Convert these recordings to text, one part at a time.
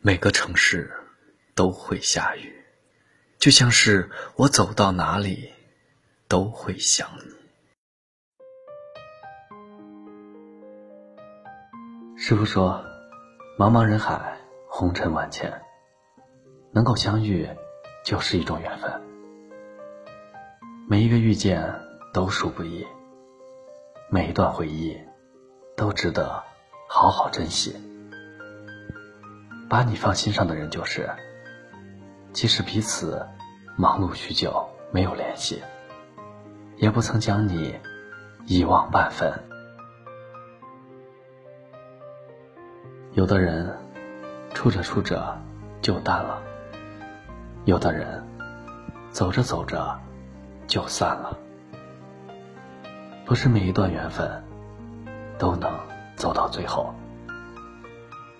每个城市都会下雨，就像是我走到哪里都会想你。师傅说：“茫茫人海，红尘万千，能够相遇就是一种缘分。每一个遇见都属不易，每一段回忆都值得好好珍惜。”把你放心上的人，就是，即使彼此忙碌许久没有联系，也不曾将你遗忘半分。有的人处着处着就淡了，有的人走着走着就散了。不是每一段缘分都能走到最后。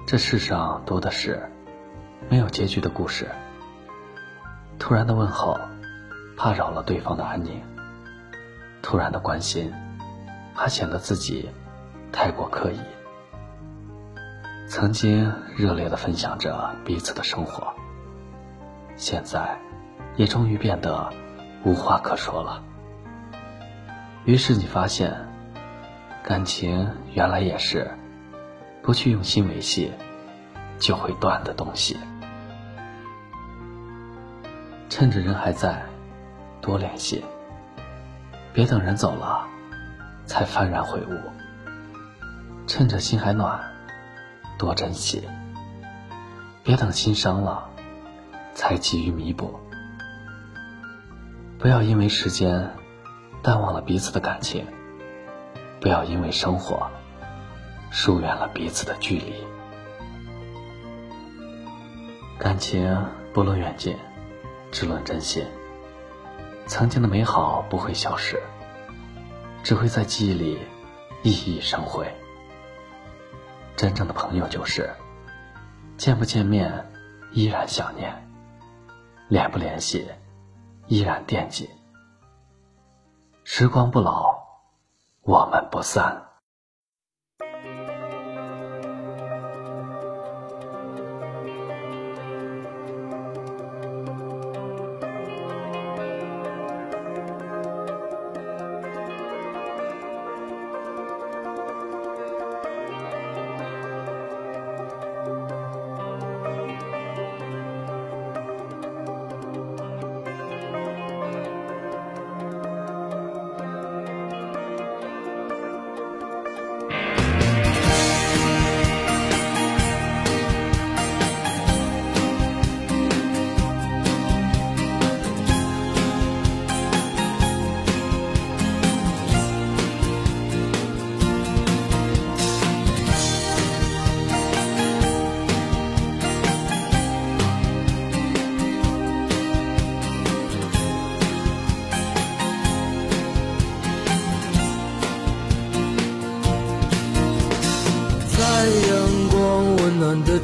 这世上多的是没有结局的故事。突然的问候，怕扰了对方的安宁；突然的关心，怕显得自己太过刻意。曾经热烈的分享着彼此的生活，现在也终于变得无话可说了。于是你发现，感情原来也是。不去用心维系，就会断的东西。趁着人还在，多联系；别等人走了，才幡然悔悟。趁着心还暖，多珍惜；别等心伤了，才急于弥补。不要因为时间淡忘了彼此的感情，不要因为生活。疏远了彼此的距离，感情不论远近，只论真心。曾经的美好不会消失，只会在记忆里熠熠生辉。真正的朋友就是，见不见面依然想念，联不联系依然惦记。时光不老，我们不散。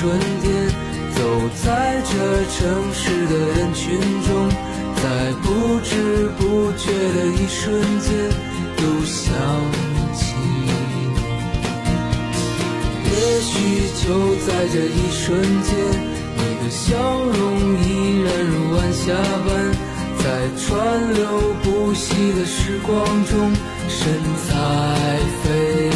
春天走在这城市的人群中在不知不觉的一瞬间又想起。你也许就在这一瞬间你的笑容依然如晚霞般在川流不息的时光中身在飞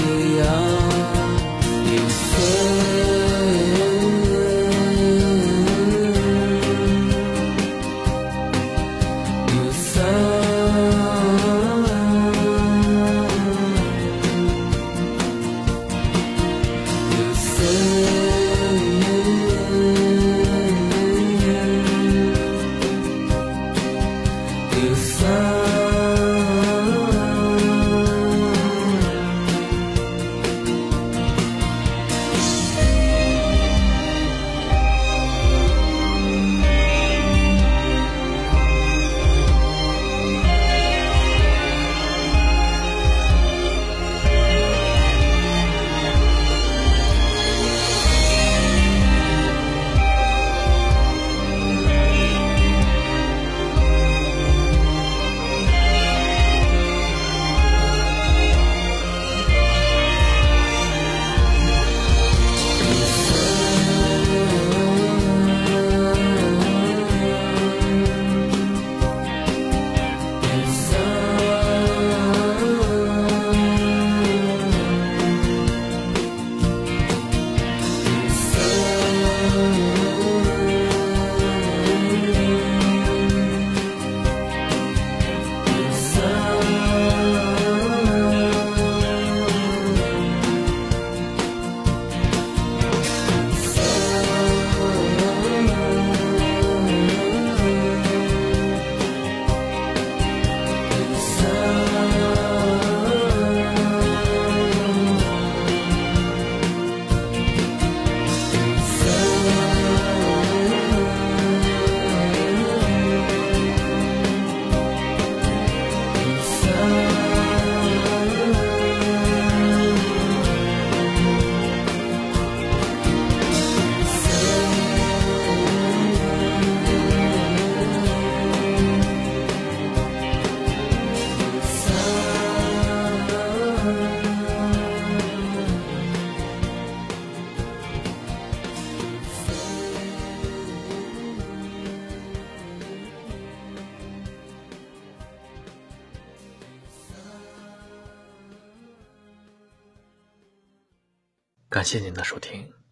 感谢您的收听。